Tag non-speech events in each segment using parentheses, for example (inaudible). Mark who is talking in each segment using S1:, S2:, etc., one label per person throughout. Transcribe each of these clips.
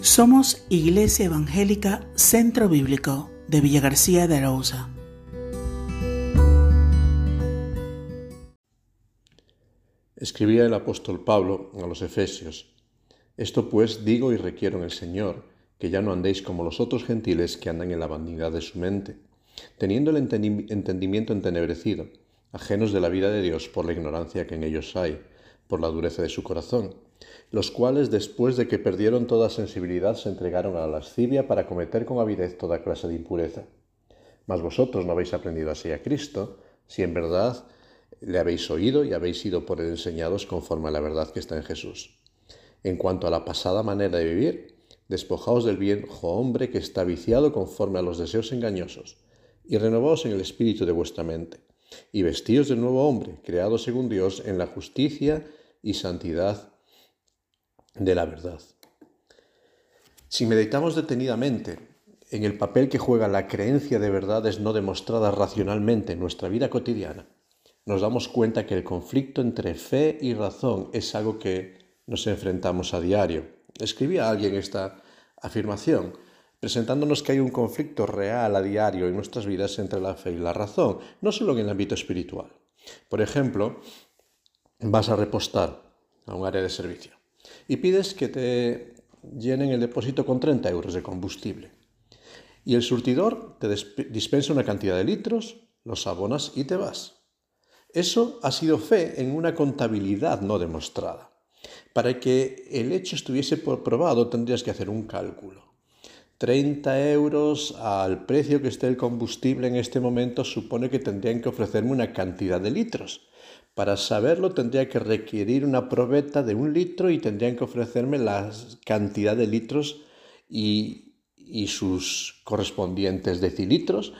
S1: Somos Iglesia Evangélica Centro Bíblico de Villa García de Arauza.
S2: Escribía el apóstol Pablo a los Efesios, Esto pues digo y requiero en el Señor, que ya no andéis como los otros gentiles que andan en la vanidad de su mente, teniendo el entendimiento entenebrecido, ajenos de la vida de Dios por la ignorancia que en ellos hay, por la dureza de su corazón los cuales después de que perdieron toda sensibilidad se entregaron a la lascivia para cometer con avidez toda clase de impureza. Mas vosotros no habéis aprendido así a Cristo, si en verdad le habéis oído y habéis sido por él enseñados conforme a la verdad que está en Jesús. En cuanto a la pasada manera de vivir, despojaos del viejo hombre que está viciado conforme a los deseos engañosos, y renovaos en el espíritu de vuestra mente, y vestíos del nuevo hombre, creado según Dios en la justicia y santidad de la verdad. Si meditamos detenidamente en el papel que juega la creencia de verdades no demostradas racionalmente en nuestra vida cotidiana, nos damos cuenta que el conflicto entre fe y razón es algo que nos enfrentamos a diario. Escribía alguien esta afirmación, presentándonos que hay un conflicto real a diario en nuestras vidas entre la fe y la razón, no solo en el ámbito espiritual. Por ejemplo, vas a repostar a un área de servicio y pides que te llenen el depósito con 30 euros de combustible. Y el surtidor te dispensa una cantidad de litros, los abonas y te vas. Eso ha sido fe en una contabilidad no demostrada. Para que el hecho estuviese probado tendrías que hacer un cálculo. 30 euros al precio que esté el combustible en este momento supone que tendrían que ofrecerme una cantidad de litros. Para saberlo tendría que requerir una probeta de un litro y tendrían que ofrecerme la cantidad de litros y, y sus correspondientes decilitros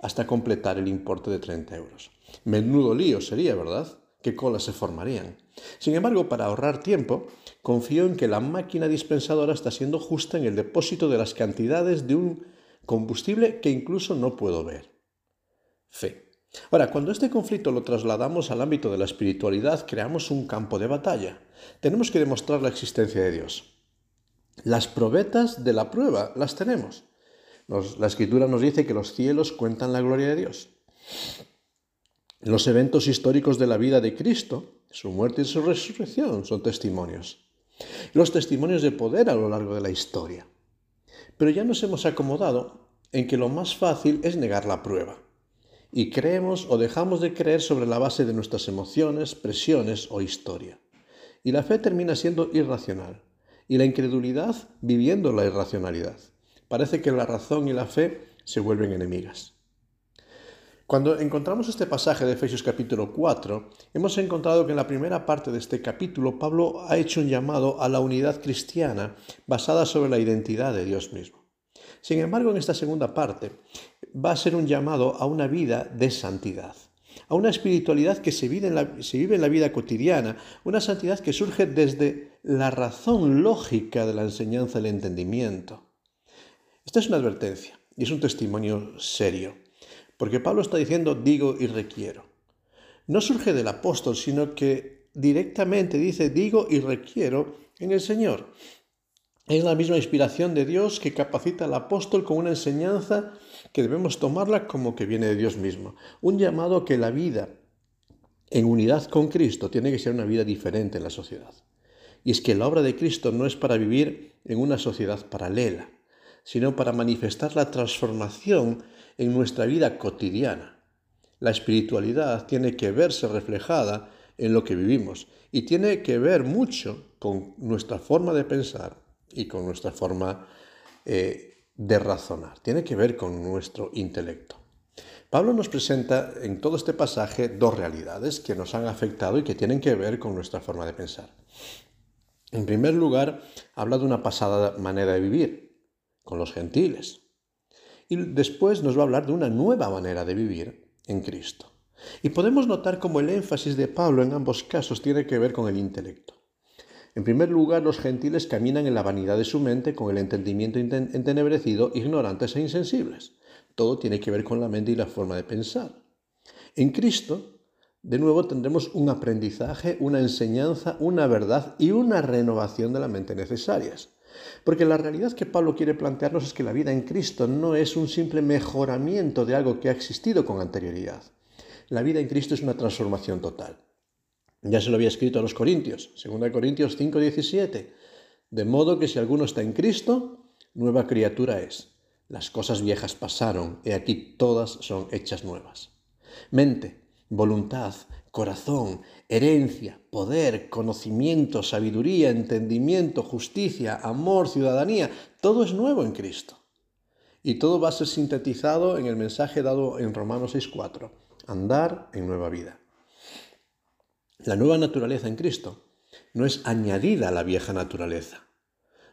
S2: hasta completar el importe de 30 euros. Menudo lío sería, ¿verdad? ¿Qué colas se formarían? Sin embargo, para ahorrar tiempo, confío en que la máquina dispensadora está siendo justa en el depósito de las cantidades de un combustible que incluso no puedo ver. Fe. Ahora, cuando este conflicto lo trasladamos al ámbito de la espiritualidad, creamos un campo de batalla. Tenemos que demostrar la existencia de Dios. Las probetas de la prueba las tenemos. la escritura nos dice que los cielos cuentan la gloria de Dios. Los eventos históricos de la vida de Cristo, su muerte y su resurrección, son testimonios. Los testimonios de poder a lo largo de la historia. Pero ya nos hemos acomodado en que lo más fácil es negar la prueba y creemos o dejamos de creer sobre la base de nuestras emociones, presiones o historia. Y la fe termina siendo irracional y la incredulidad viviendo la irracionalidad. Parece que la razón y la fe se vuelven enemigas. Cuando encontramos este pasaje de Efesios capítulo 4, hemos encontrado que en la primera parte de este capítulo Pablo ha hecho un llamado a la unidad cristiana basada sobre la identidad de Dios mismo. Sin embargo, en esta segunda parte va a ser un llamado a una vida de santidad, a una espiritualidad que se vive, en la, vida cotidiana, una santidad que surge desde la razón lógica de la enseñanza del entendimiento. Esta es una advertencia y es un testimonio serio, porque Pablo está diciendo digo y requiero. No surge del apóstol, sino que directamente dice digo y requiero en el Señor. Es la misma inspiración de Dios que capacita al apóstol con una enseñanza que debemos tomarla como que viene de Dios mismo. Un llamado que la vida en unidad con Cristo tiene que ser una vida diferente en la sociedad. Y es que la obra de Cristo no es para vivir en una sociedad paralela, sino para manifestar la transformación en nuestra vida cotidiana. La espiritualidad tiene que verse reflejada en lo que vivimos y tiene que ver mucho con nuestra forma de pensar y con nuestra forma eh, de razonar. Tiene que ver con nuestro intelecto. Pablo nos presenta en todo este pasaje dos realidades que nos han afectado y que tienen que ver con nuestra forma de pensar. En primer lugar, habla de una pasada manera de vivir, con los gentiles. Y después nos va a hablar de una nueva manera de vivir en Cristo. Y podemos notar cómo el énfasis de Pablo en ambos casos tiene que ver con el intelecto. En primer lugar, los gentiles caminan en la vanidad de su mente con el entendimiento entenebrecido, ignorantes e insensibles. Todo tiene que ver con la mente y la forma de pensar. En Cristo, de nuevo, tendremos un aprendizaje, una enseñanza, una verdad y una renovación de la mente necesarias. Porque la realidad que Pablo quiere plantearnos es que la vida en Cristo no es un simple mejoramiento de algo que ha existido con anterioridad. La vida en Cristo es una transformación total. Ya se lo había escrito a los Corintios, 2 Corintios 5, 17. De modo que si alguno está en Cristo, nueva criatura es. Las cosas viejas pasaron, y aquí todas son hechas nuevas. Mente, voluntad, corazón, herencia, poder, conocimiento, sabiduría, entendimiento, justicia, amor, ciudadanía, todo es nuevo en Cristo. Y todo va a ser sintetizado en el mensaje dado en Romanos 6.4, andar en nueva vida. La nueva naturaleza en Cristo no es añadida a la vieja naturaleza,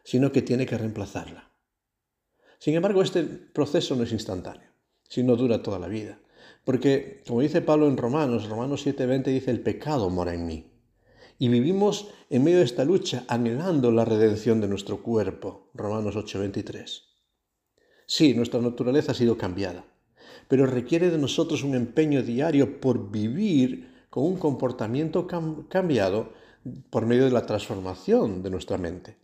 S2: sino que tiene que reemplazarla. Sin embargo, este proceso no es instantáneo, sino dura toda la vida. Porque, como dice Pablo en Romanos, Romanos 7:20 dice, el pecado mora en mí. Y vivimos en medio de esta lucha anhelando la redención de nuestro cuerpo. Romanos 8:23. Sí, nuestra naturaleza ha sido cambiada, pero requiere de nosotros un empeño diario por vivir con un comportamiento cambiado por medio de la transformación de nuestra mente.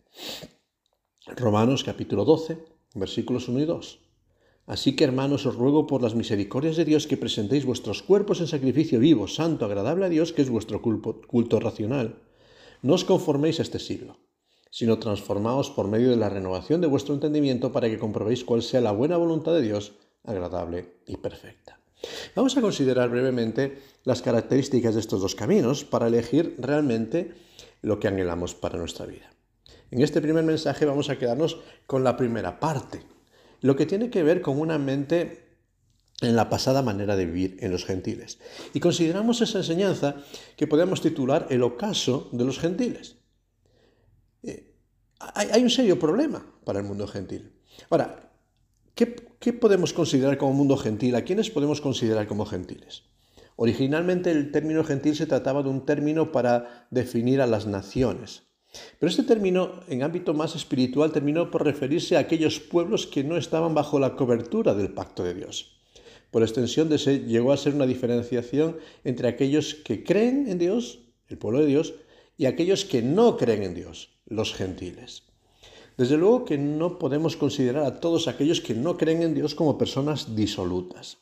S2: Romanos capítulo 12, versículos 1 y 2. Así que, hermanos, os ruego por las misericordias de Dios que presentéis vuestros cuerpos en sacrificio vivo, santo, agradable a Dios, que es vuestro culto racional. No os conforméis a este siglo, sino transformaos por medio de la renovación de vuestro entendimiento para que comprobéis cuál sea la buena voluntad de Dios, agradable y perfecta. Vamos a considerar brevemente las características de estos dos caminos para elegir realmente lo que anhelamos para nuestra vida. En este primer mensaje vamos a quedarnos con la primera parte, lo que tiene que ver con una mente en la pasada manera de vivir en los gentiles. Y consideramos esa enseñanza que podemos titular el ocaso de los gentiles. Eh, hay, un serio problema para el mundo gentil. Ahora, ¿qué, ¿qué podemos considerar como mundo gentil? ¿A quiénes podemos considerar como gentiles? Originalmente el término gentil se trataba de un término para definir a las naciones, pero este término, en ámbito más espiritual, terminó por referirse a aquellos pueblos que no estaban bajo la cobertura del pacto de Dios. Por extensión, de llegó a ser una diferenciación entre aquellos que creen en Dios, el pueblo de Dios, y aquellos que no creen en Dios, los gentiles. Desde luego que no podemos considerar a todos aquellos que no creen en Dios como personas disolutas.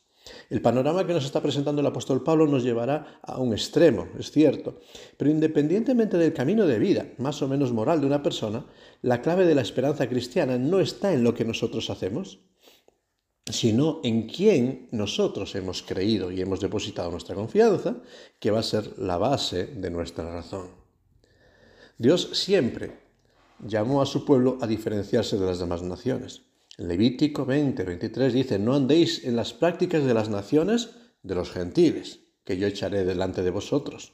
S2: El panorama que nos está presentando el apóstol Pablo nos llevará a un extremo, es cierto, pero independientemente del camino de vida, más o menos moral de una persona, la clave de la esperanza cristiana no está en lo que nosotros hacemos, sino en quién nosotros hemos creído y hemos depositado nuestra confianza, que va a ser la base de nuestra razón. Dios siempre llamó a su pueblo a diferenciarse de las demás naciones. Levítico 20, 23 dice, no andéis en las prácticas de las naciones de los gentiles, que yo echaré delante de vosotros.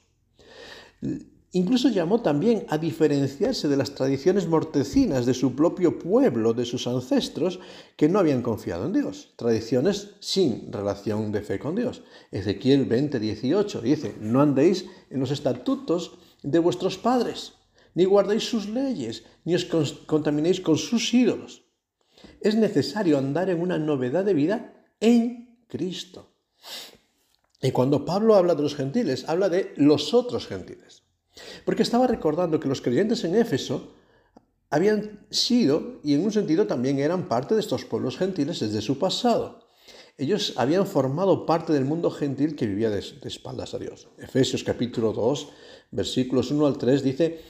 S2: Incluso llamó también a diferenciarse de las tradiciones mortecinas de su propio pueblo, de sus ancestros, que no habían confiado en Dios. Tradiciones sin relación de fe con Dios. Ezequiel 20, 18 dice, no andéis en los estatutos de vuestros padres, ni guardéis sus leyes, ni os contaminéis con sus ídolos es necesario andar en una novedad de vida en Cristo. Y cuando Pablo habla de los gentiles, habla de los otros gentiles. Porque estaba recordando que los creyentes en Éfeso habían sido, y en un sentido también eran parte de estos pueblos gentiles desde su pasado. Ellos habían formado parte del mundo gentil que vivía de, espaldas a Dios. Efesios capítulo 2, versículos 1 al 3 dice,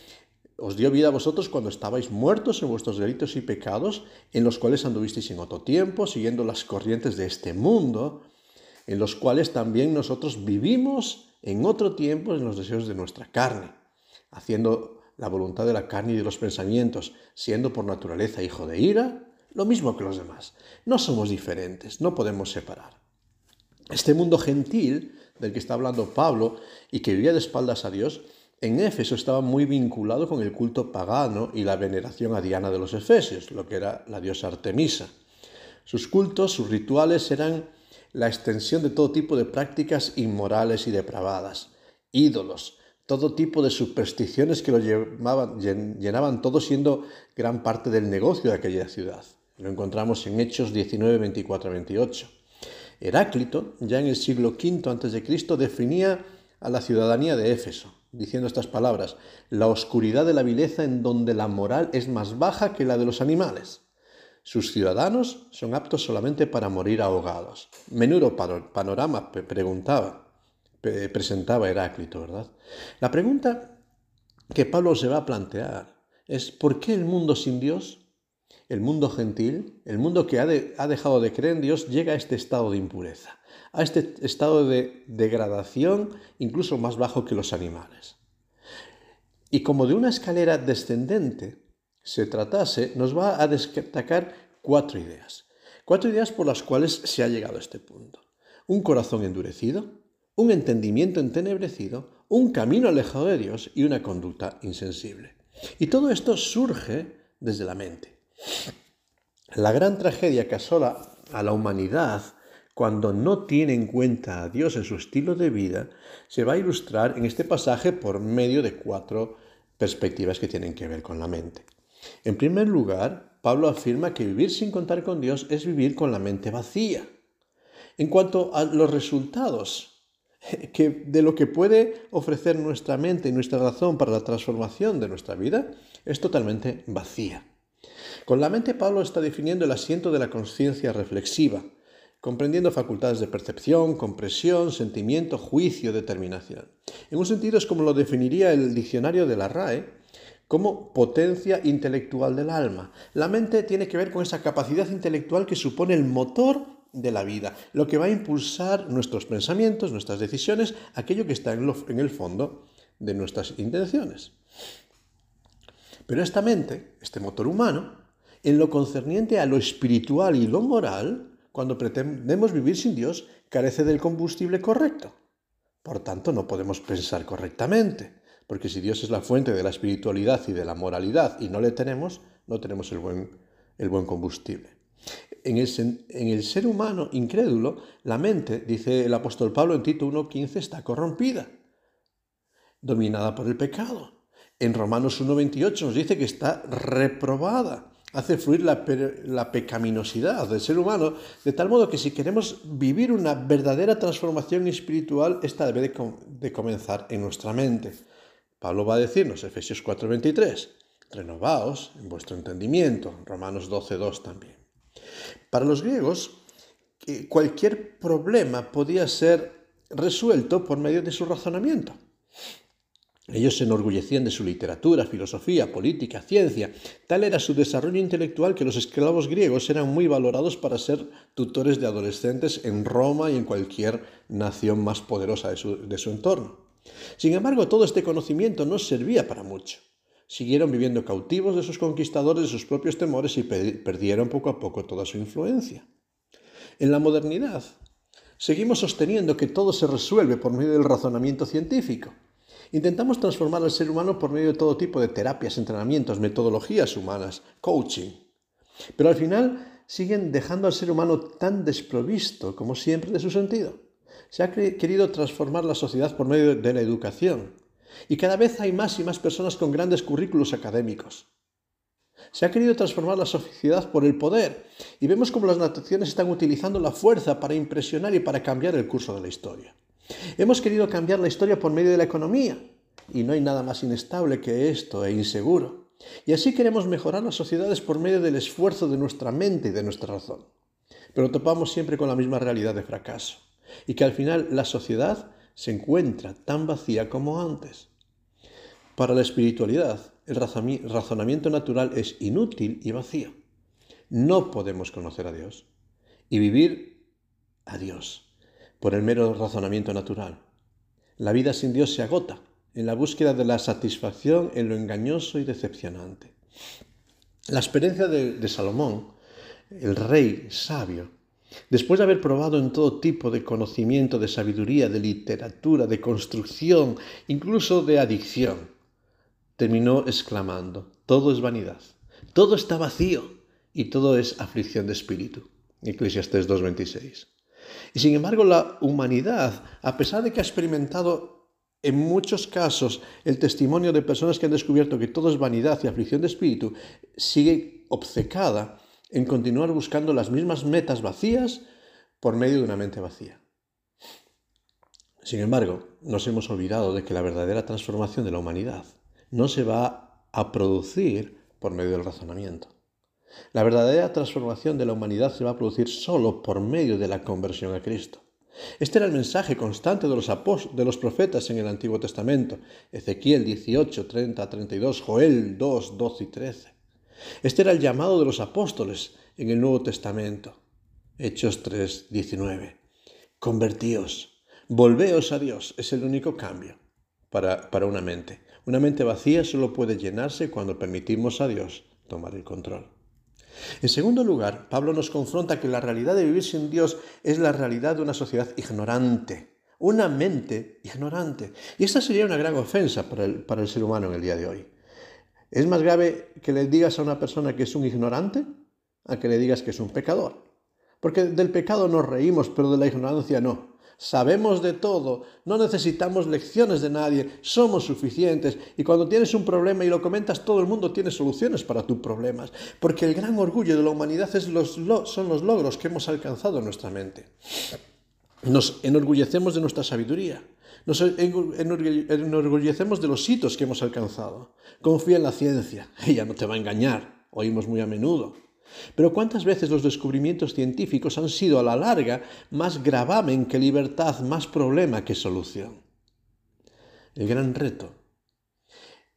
S2: os dio vida a vosotros cuando estabais muertos en vuestros delitos y pecados, en los cuales anduvisteis en otro tiempo, siguiendo las corrientes de este mundo, en los cuales también nosotros vivimos en otro tiempo en los deseos de nuestra carne, haciendo la voluntad de la carne y de los pensamientos, siendo por naturaleza hijo de ira, lo mismo que los demás. No somos diferentes, no podemos separar. Este mundo gentil del que está hablando Pablo y que vivía de espaldas a Dios, en Éfeso estaba muy vinculado con el culto pagano y la veneración a Diana de los Efesios, lo que era la diosa Artemisa. Sus cultos, sus rituales eran la extensión de todo tipo de prácticas inmorales y depravadas, ídolos, todo tipo de supersticiones que lo llenaban todo siendo gran parte del negocio de aquella ciudad. Lo encontramos en Hechos 19, 24 28. Heráclito, ya en el siglo V a.C., definía a la ciudadanía de Éfeso diciendo estas palabras, la oscuridad de la vileza en donde la moral es más baja que la de los animales. Sus ciudadanos son aptos solamente para morir ahogados. Menudo panorama preguntaba, presentaba Heráclito, ¿verdad? La pregunta que Pablo se va a plantear es ¿por qué el mundo sin Dios? El mundo gentil, el mundo que ha, dejado de creer en Dios, llega a este estado de impureza a este estado de degradación incluso más bajo que los animales. Y como de una escalera descendente se tratase, nos va a destacar cuatro ideas. Cuatro ideas por las cuales se ha llegado a este punto. Un corazón endurecido, un entendimiento entenebrecido, un camino alejado de Dios y una conducta insensible. Y todo esto surge desde la mente. La gran tragedia que asola a la humanidad cuando no tiene en cuenta a Dios en su estilo de vida, se va a ilustrar en este pasaje por medio de cuatro perspectivas que tienen que ver con la mente. En primer lugar, Pablo afirma que vivir sin contar con Dios es vivir con la mente vacía. En cuanto a los resultados (laughs) que de lo que puede ofrecer nuestra mente y nuestra razón para la transformación de nuestra vida, es totalmente vacía. Con la mente Pablo está definiendo el asiento de la conciencia reflexiva, comprendiendo facultades de percepción, compresión, sentimiento, juicio, determinación. En un sentido es como lo definiría el diccionario de la RAE, como potencia intelectual del alma. La mente tiene que ver con esa capacidad intelectual que supone el motor de la vida, lo que va a impulsar nuestros pensamientos, nuestras decisiones, aquello que está en, en el fondo de nuestras intenciones. Pero esta mente, este motor humano, en lo concerniente a lo espiritual y lo moral, cuando pretendemos vivir sin Dios, carece del combustible correcto. Por tanto, no podemos pensar correctamente, porque si Dios es la fuente de la espiritualidad y de la moralidad y no le tenemos, no tenemos el buen, el buen combustible. En el, en el, ser humano incrédulo, la mente, dice el apóstol Pablo en Tito 1.15, está corrompida, dominada por el pecado. En Romanos 1.28 nos dice que está reprobada hace fluir la, pecaminosidad del ser humano, de tal modo que si queremos vivir una verdadera transformación espiritual, esta debe de, comenzar en nuestra mente. Pablo va a decirnos, Efesios 4:23, renovaos en vuestro entendimiento, Romanos 12:2 también. Para los griegos, eh, cualquier problema podía ser resuelto por medio de su razonamiento. Ellos se enorgullecían de su literatura, filosofía, política, ciencia. Tal era su desarrollo intelectual que los esclavos griegos eran muy valorados para ser tutores de adolescentes en Roma y en cualquier nación más poderosa de su, entorno. Sin embargo, todo este conocimiento no servía para mucho. Siguieron viviendo cautivos de sus conquistadores, de sus propios temores y perdieron poco a poco toda su influencia. En la modernidad, seguimos sosteniendo que todo se resuelve por medio del razonamiento científico. Intentamos transformar al ser humano por medio de todo tipo de terapias, entrenamientos, metodologías humanas, coaching. Pero al final siguen dejando al ser humano tan desprovisto como siempre de su sentido. Se ha querido transformar la sociedad por medio de la educación. Y cada vez hay más y más personas con grandes currículos académicos. Se ha querido transformar la sociedad por el poder y vemos cómo las naciones están utilizando la fuerza para impresionar y para cambiar el curso de la historia. Hemos querido cambiar la historia por medio de la economía, y no hay nada más inestable que esto e inseguro. Y así queremos mejorar las sociedades por medio del esfuerzo de nuestra mente y de nuestra razón. Pero topamos siempre con la misma realidad de fracaso, y que al final la sociedad se encuentra tan vacía como antes. Para la espiritualidad, el razonamiento natural es inútil y vacío. No podemos conocer a Dios y vivir a Dios por el mero razonamiento natural. La vida sin Dios se agota en la búsqueda de la satisfacción en lo engañoso y decepcionante. La experiencia de, Salomón, el rey sabio, después de haber probado en todo tipo de conocimiento, de sabiduría, de literatura, de construcción, incluso de adicción, terminó exclamando, todo es vanidad, todo está vacío y todo es aflicción de espíritu. Eclesiastes 2.26. Y sin embargo, la humanidad, a pesar de que ha experimentado en muchos casos el testimonio de personas que han descubierto que todo es vanidad y aflicción de espíritu, sigue obcecada en continuar buscando las mismas metas vacías por medio de una mente vacía. Sin embargo, nos hemos olvidado de que la verdadera transformación de la humanidad no se va a producir por medio del razonamiento. La verdadera transformación de la humanidad se va a producir solo por medio de la conversión a Cristo. Este era el mensaje constante de los, de los profetas en el Antiguo Testamento, Ezequiel 18, 30, 32, Joel 2, 12 y 13. Este era el llamado de los apóstoles en el Nuevo Testamento, Hechos 3, 19. Convertíos, volveos a Dios, es el único cambio para, para una mente. Una mente vacía solo puede llenarse cuando permitimos a Dios tomar el control. En segundo lugar, Pablo nos confronta que la realidad de vivir sin Dios es la realidad de una sociedad ignorante, una mente ignorante. Y esta sería una gran ofensa para el, para el ser humano en el día de hoy. ¿Es más grave que le digas a una persona que es un ignorante a que le digas que es un pecador? Porque del pecado nos reímos, pero de la ignorancia no sabemos de todo, no necesitamos lecciones de nadie, somos suficientes y cuando tienes un problema y lo comentas, todo el mundo tiene soluciones para tus problemas, porque el gran orgullo de la humanidad son los logros que hemos alcanzado en nuestra mente. Nos enorgullecemos de nuestra sabiduría, nos enorgullecemos de los hitos que hemos alcanzado. Confía en la ciencia, (laughs) ella no te va a engañar, oímos muy a menudo. Pero ¿cuántas veces los descubrimientos científicos han sido a la larga más gravamen que libertad, más problema que solución? El gran reto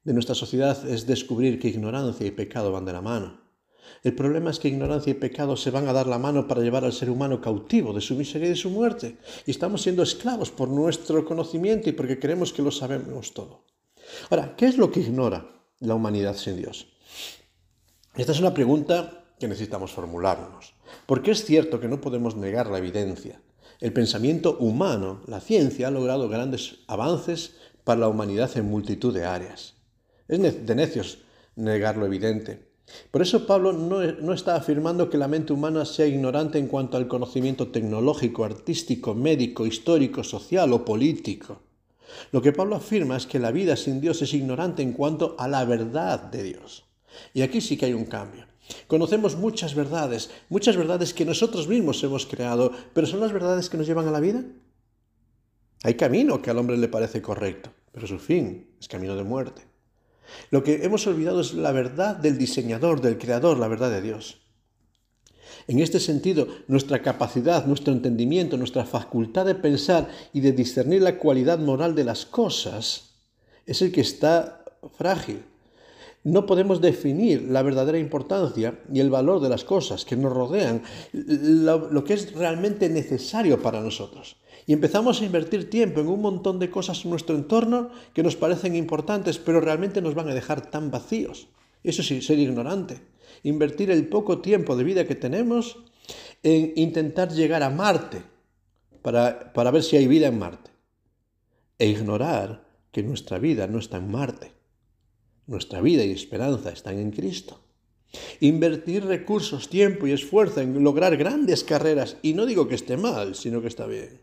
S2: de nuestra sociedad es descubrir que ignorancia y pecado van de la mano. El problema es que ignorancia y pecado se van a dar la mano para llevar al ser humano cautivo de su miseria y de su muerte. Y estamos siendo esclavos por nuestro conocimiento y porque creemos que lo sabemos todo. Ahora, ¿qué es lo que ignora la humanidad sin Dios? Esta es una pregunta que necesitamos formularnos. Porque es cierto que no podemos negar la evidencia. El pensamiento humano, la ciencia, ha logrado grandes avances para la humanidad en multitud de áreas. Es de necios negar lo evidente. Por eso Pablo no, no, está afirmando que la mente humana sea ignorante en cuanto al conocimiento tecnológico, artístico, médico, histórico, social o político. Lo que Pablo afirma es que la vida sin Dios es ignorante en cuanto a la verdad de Dios. Y aquí sí que hay un cambio. Conocemos muchas verdades, muchas verdades que nosotros mismos hemos creado, pero ¿son las verdades que nos llevan a la vida? Hay camino que al hombre le parece correcto, pero su fin es camino de muerte. Lo que hemos olvidado es la verdad del diseñador, del creador, la verdad de Dios. En este sentido, nuestra capacidad, nuestro entendimiento, nuestra facultad de pensar y de discernir la cualidad moral de las cosas es el que está frágil no podemos definir la verdadera importancia y el valor de las cosas que nos rodean, lo, que es realmente necesario para nosotros. Y empezamos a invertir tiempo en un montón de cosas en nuestro entorno que nos parecen importantes, pero realmente nos van a dejar tan vacíos. Eso sí, ser ignorante. Invertir el poco tiempo de vida que tenemos en intentar llegar a Marte para, para ver si hay vida en Marte. E ignorar que nuestra vida no está en Marte nuestra vida y esperanza están en Cristo. Invertir recursos, tiempo y esfuerzo en lograr grandes carreras, y no digo que esté mal, sino que está bien.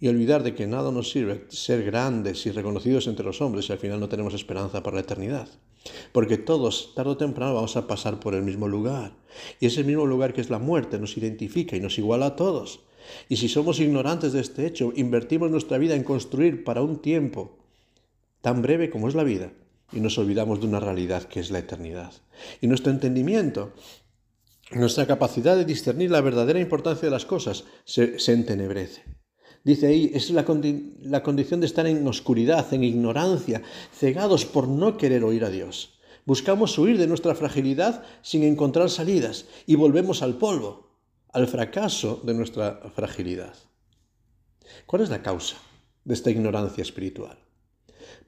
S2: Y olvidar de que nada nos sirve ser grandes y reconocidos entre los hombres si al final no tenemos esperanza para la eternidad. Porque todos, tarde o temprano, vamos a pasar por el mismo lugar. Y ese mismo lugar que es la muerte nos identifica y nos iguala a todos. Y si somos ignorantes de este hecho, invertimos nuestra vida en construir para un tiempo tan breve como es la vida, y nos olvidamos de una realidad que es la eternidad. Y nuestro entendimiento, nuestra capacidad de discernir la verdadera importancia de las cosas se, entenebrece. Dice ahí, es la, la condición de estar en oscuridad, en ignorancia, cegados por no querer oír a Dios. Buscamos huir de nuestra fragilidad sin encontrar salidas y volvemos al polvo, al fracaso de nuestra fragilidad. ¿Cuál es la causa de esta ignorancia espiritual?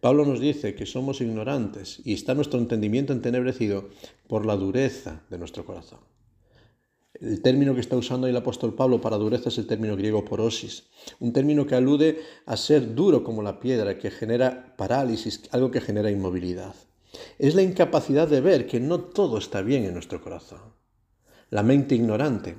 S2: Pablo nos dice que somos ignorantes y está nuestro entendimiento entenebrecido por la dureza de nuestro corazón. El término que está usando el apóstol Pablo para dureza es el término griego porosis, un término que alude a ser duro como la piedra, que genera parálisis, algo que genera inmovilidad. Es la incapacidad de ver que no todo está bien en nuestro corazón. La mente ignorante,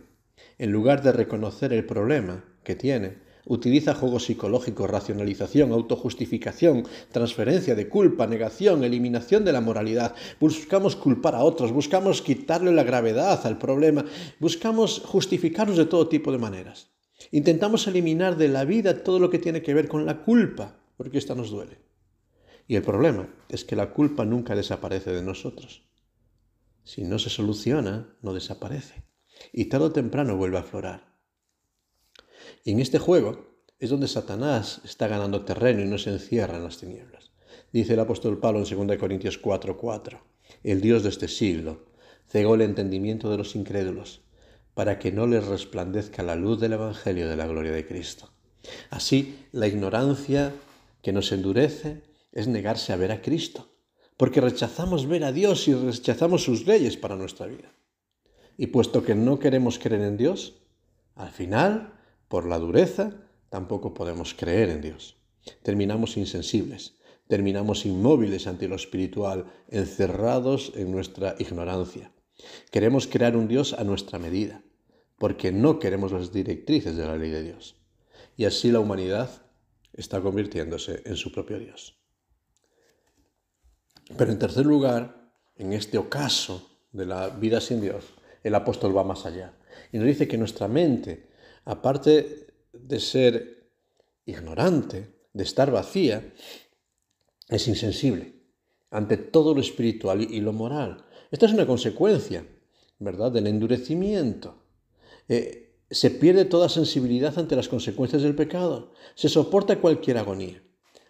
S2: en lugar de reconocer el problema que tiene, Utiliza juegos psicológicos, racionalización, autojustificación, transferencia de culpa, negación, eliminación de la moralidad. Buscamos culpar a otros, buscamos quitarle la gravedad al problema, buscamos justificarnos de todo tipo de maneras. Intentamos eliminar de la vida todo lo que tiene que ver con la culpa, porque esta nos duele. Y el problema es que la culpa nunca desaparece de nosotros. Si no se soluciona, no desaparece. Y tarde o temprano vuelve a aflorar. Y en este juego es donde Satanás está ganando terreno y no se encierra en las tinieblas. Dice el apóstol Pablo en 2 Corintios 4:4, el Dios de este siglo cegó el entendimiento de los incrédulos para que no les resplandezca la luz del Evangelio de la gloria de Cristo. Así, la ignorancia que nos endurece es negarse a ver a Cristo, porque rechazamos ver a Dios y rechazamos sus leyes para nuestra vida. Y puesto que no queremos creer en Dios, al final, por la dureza, tampoco podemos creer en Dios. Terminamos insensibles, terminamos inmóviles ante lo espiritual, encerrados en nuestra ignorancia. Queremos crear un Dios a nuestra medida, porque no queremos las directrices de la ley de Dios. Y así la humanidad está convirtiéndose en su propio Dios. Pero en tercer lugar, en este ocaso de la vida sin Dios, el apóstol va más allá y nos dice que nuestra mente, aparte de ser ignorante, de estar vacía, es insensible ante todo lo espiritual y lo moral. Esta es una consecuencia, ¿verdad?, del endurecimiento. Eh, se pierde toda sensibilidad ante las consecuencias del pecado. Se soporta cualquier agonía.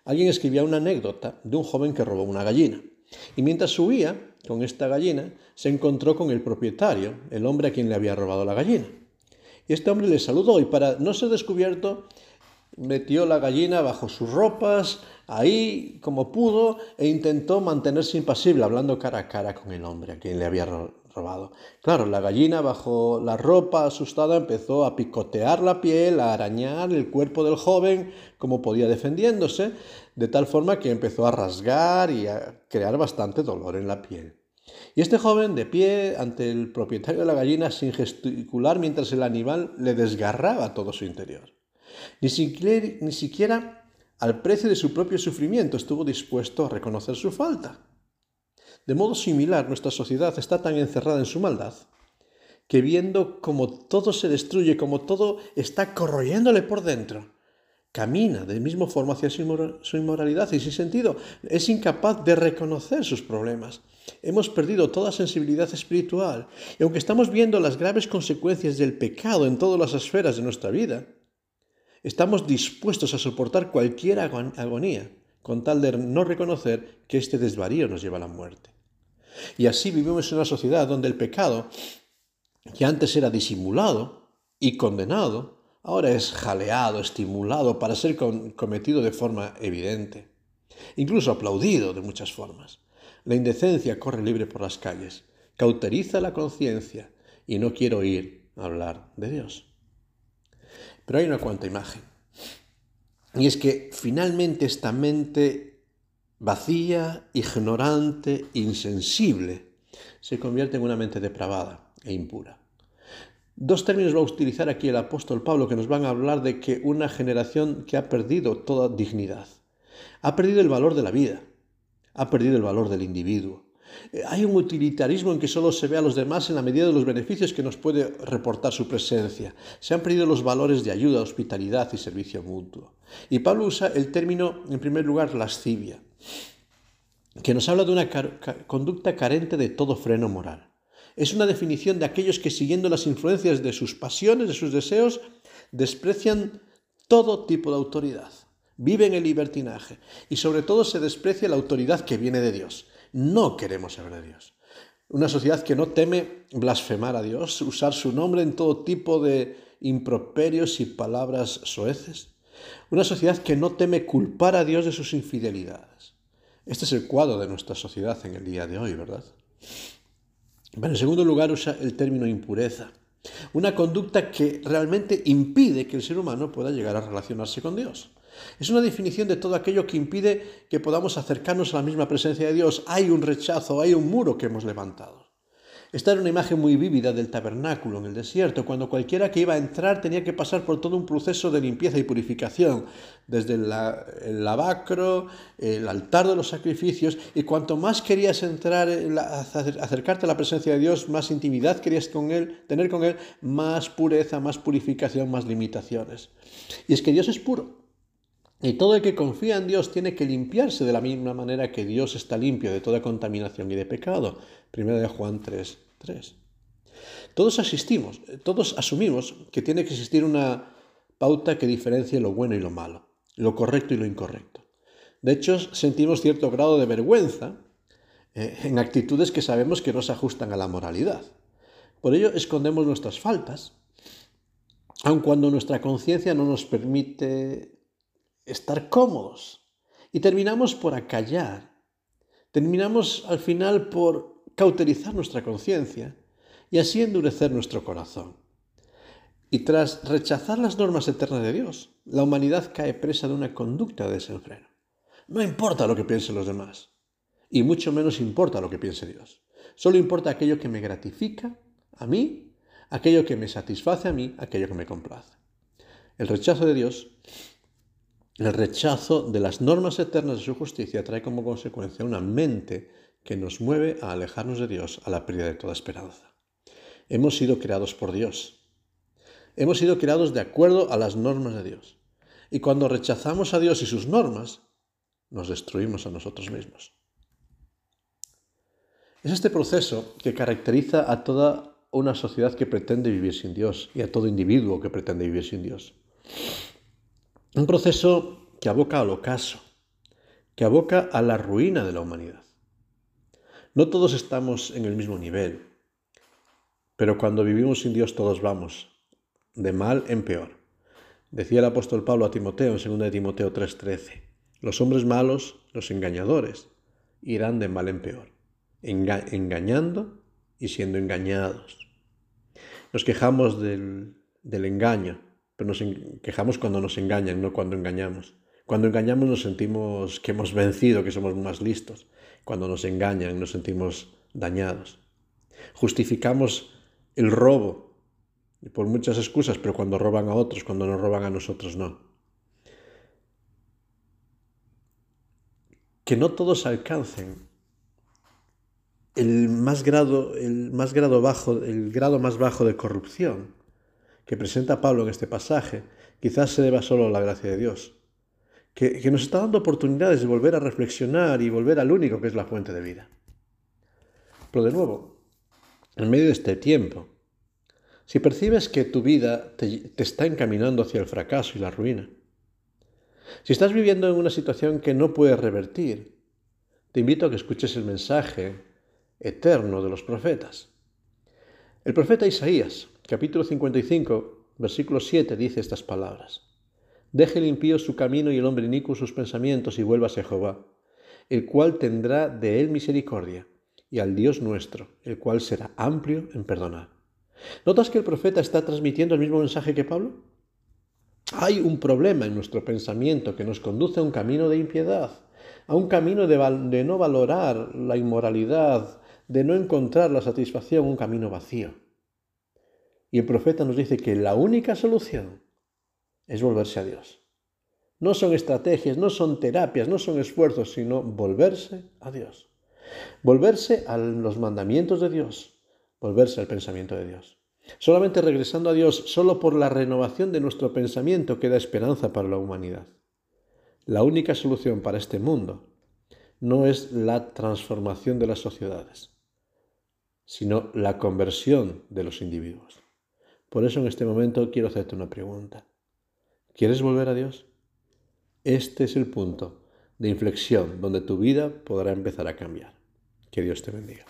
S2: Alguien escribía una anécdota de un joven que robó una gallina. Y mientras huía con esta gallina, se encontró con el propietario, el hombre a quien le había robado la gallina. Y este hombre le saludó y para no ser descubierto, metió la gallina bajo sus ropas, ahí como pudo, e intentó mantenerse impasible, hablando cara a cara con el hombre a quien le había robado. Claro, la gallina bajo la ropa asustada empezó a picotear la piel, a arañar el cuerpo del joven como podía defendiéndose, de tal forma que empezó a rasgar y a crear bastante dolor en la piel. Y este joven, de pie ante el propietario de la gallina, sin gesticular mientras el animal le desgarraba todo su interior. Ni siquiera, ni siquiera al precio de su propio sufrimiento estuvo dispuesto a reconocer su falta. De modo similar, nuestra sociedad está tan encerrada en su maldad que viendo como todo se destruye, como todo está corroyéndole por dentro, camina de misma forma hacia su inmoralidad y sin sentido. Es incapaz de reconocer sus problemas. Hemos perdido toda sensibilidad espiritual y aunque estamos viendo las graves consecuencias del pecado en todas las esferas de nuestra vida, Estamos dispuestos a soportar cualquier agonía con tal de no reconocer que este desvarío nos lleva a la muerte. Y así vivimos en una sociedad donde el pecado, que antes era disimulado y condenado, ahora es jaleado, estimulado para ser cometido de forma evidente, incluso aplaudido de muchas formas. La indecencia corre libre por las calles, cauteriza la conciencia y no quiero oír hablar de Dios. Pero hay una cuanta imagen. Y es que finalmente esta mente vacía, ignorante, insensible, se convierte en una mente depravada e impura. Dos términos va a utilizar aquí el apóstol Pablo que nos van a hablar de que una generación que ha perdido toda dignidad, ha perdido el valor de la vida, ha perdido el valor del individuo, eh, hay un utilitarismo en que solo se ve a los demás en la medida de los beneficios que nos puede reportar su presencia. Se han perdido los valores de ayuda, hospitalidad y servicio mutuo. Y Pablo usa el término, en primer lugar, lascivia, que nos habla de una conducta carente de todo freno moral. Es una definición de aquellos que siguiendo las influencias de sus pasiones, de sus deseos, desprecian todo tipo de autoridad. Viven el libertinaje y sobre todo se desprecia la autoridad que viene de Dios no queremos saber de Dios. Una sociedad que no teme blasfemar a Dios, usar su nombre en todo tipo de improperios y palabras soeces. Una sociedad que no teme culpar a Dios de sus infidelidades. Este es el cuadro de nuestra sociedad en el día de hoy, ¿verdad? en segundo lugar usa el término impureza. Una conducta que realmente impide que el ser humano pueda llegar a relacionarse con Dios. Es una definición de todo aquello que impide que podamos acercarnos a la misma presencia de Dios. Hay un rechazo, hay un muro que hemos levantado. Esta era una imagen muy vívida del tabernáculo en el desierto, cuando cualquiera que iba a entrar tenía que pasar por todo un proceso de limpieza y purificación, desde el lavacro, el altar de los sacrificios, y cuanto más querías entrar, acercarte a la presencia de Dios, más intimidad querías con Él, tener con Él, más pureza, más purificación, más limitaciones. Y es que Dios es puro. Y todo el que confía en Dios tiene que limpiarse de la misma manera que Dios está limpio de toda contaminación y de pecado. Primero de Juan 3, 3. Todos asistimos, todos asumimos que tiene que existir una pauta que diferencie lo bueno y lo malo, lo correcto y lo incorrecto. De hecho, sentimos cierto grado de vergüenza eh, en actitudes que sabemos que no se ajustan a la moralidad. Por ello, escondemos nuestras faltas, aun cuando nuestra conciencia no nos permite estar cómodos. Y terminamos por acallar. Terminamos al final por cauterizar nuestra conciencia y así endurecer nuestro corazón. Y tras rechazar las normas eternas de Dios, la humanidad cae presa de una conducta de desenfreno. No importa lo que piensen los demás, y mucho menos importa lo que piense Dios. Solo importa aquello que me gratifica a mí, aquello que me satisface a mí, aquello que me complace. El rechazo de Dios el rechazo de las normas eternas de su justicia trae como consecuencia una mente que nos mueve a alejarnos de Dios a la pérdida de toda esperanza. Hemos sido creados por Dios. Hemos sido creados de acuerdo a las normas de Dios. Y cuando rechazamos a Dios y sus normas, nos destruimos a nosotros mismos. Es este proceso que caracteriza a toda una sociedad que pretende vivir sin Dios y a todo individuo que pretende vivir sin Dios. Un proceso que aboca al ocaso, que aboca a la ruina de la humanidad. No todos estamos en el mismo nivel, pero cuando vivimos sin Dios todos vamos de mal en peor. Decía el apóstol Pablo a Timoteo en 2 Timoteo 3:13, los hombres malos, los engañadores, irán de mal en peor, engañando y siendo engañados. Nos quejamos del, del engaño, pero nos quejamos cuando nos engañan, no cuando engañamos. Cuando engañamos nos sentimos que hemos vencido, que somos más listos. Cuando nos engañan nos sentimos dañados. Justificamos el robo por muchas excusas, pero cuando roban a otros, cuando nos roban a nosotros, no. Que no todos alcancen el más grado, el más grado bajo, el grado más bajo de corrupción que presenta Pablo en este pasaje quizás se deba solo a la gracia de Dios, que, nos está dando oportunidades de volver a reflexionar y volver al único que es la fuente de vida. Pero de nuevo, en medio de este tiempo, si percibes que tu vida te, te, está encaminando hacia el fracaso y la ruina, si estás viviendo en una situación que no puedes revertir, te invito a que escuches el mensaje eterno de los profetas. El profeta Isaías, capítulo 55, versículo 7 dice estas palabras. Deje el impío su camino y el hombre inicuo sus pensamientos y vuélvase a Jehová, el cual tendrá de él misericordia, y al Dios nuestro, el cual será amplio en perdonar. ¿Notas que el profeta está transmitiendo el mismo mensaje que Pablo? Hay un problema en nuestro pensamiento que nos conduce a un camino de impiedad, a un camino de, de no valorar la inmoralidad, de no encontrar la satisfacción, un camino vacío. Y el profeta nos dice que la única solución es volverse a Dios. No son estrategias, no son terapias, no son esfuerzos, sino volverse a Dios. Volverse a los mandamientos de Dios, volverse al pensamiento de Dios. Solamente regresando a Dios, solo por la renovación de nuestro pensamiento queda esperanza para la humanidad. La única solución para este mundo no es la transformación de las sociedades, sino la conversión de los individuos. Por eso en este momento quiero hacerte una pregunta. ¿Quieres volver a Dios? Este es el punto de inflexión donde tu vida podrá empezar a cambiar. Que Dios te bendiga.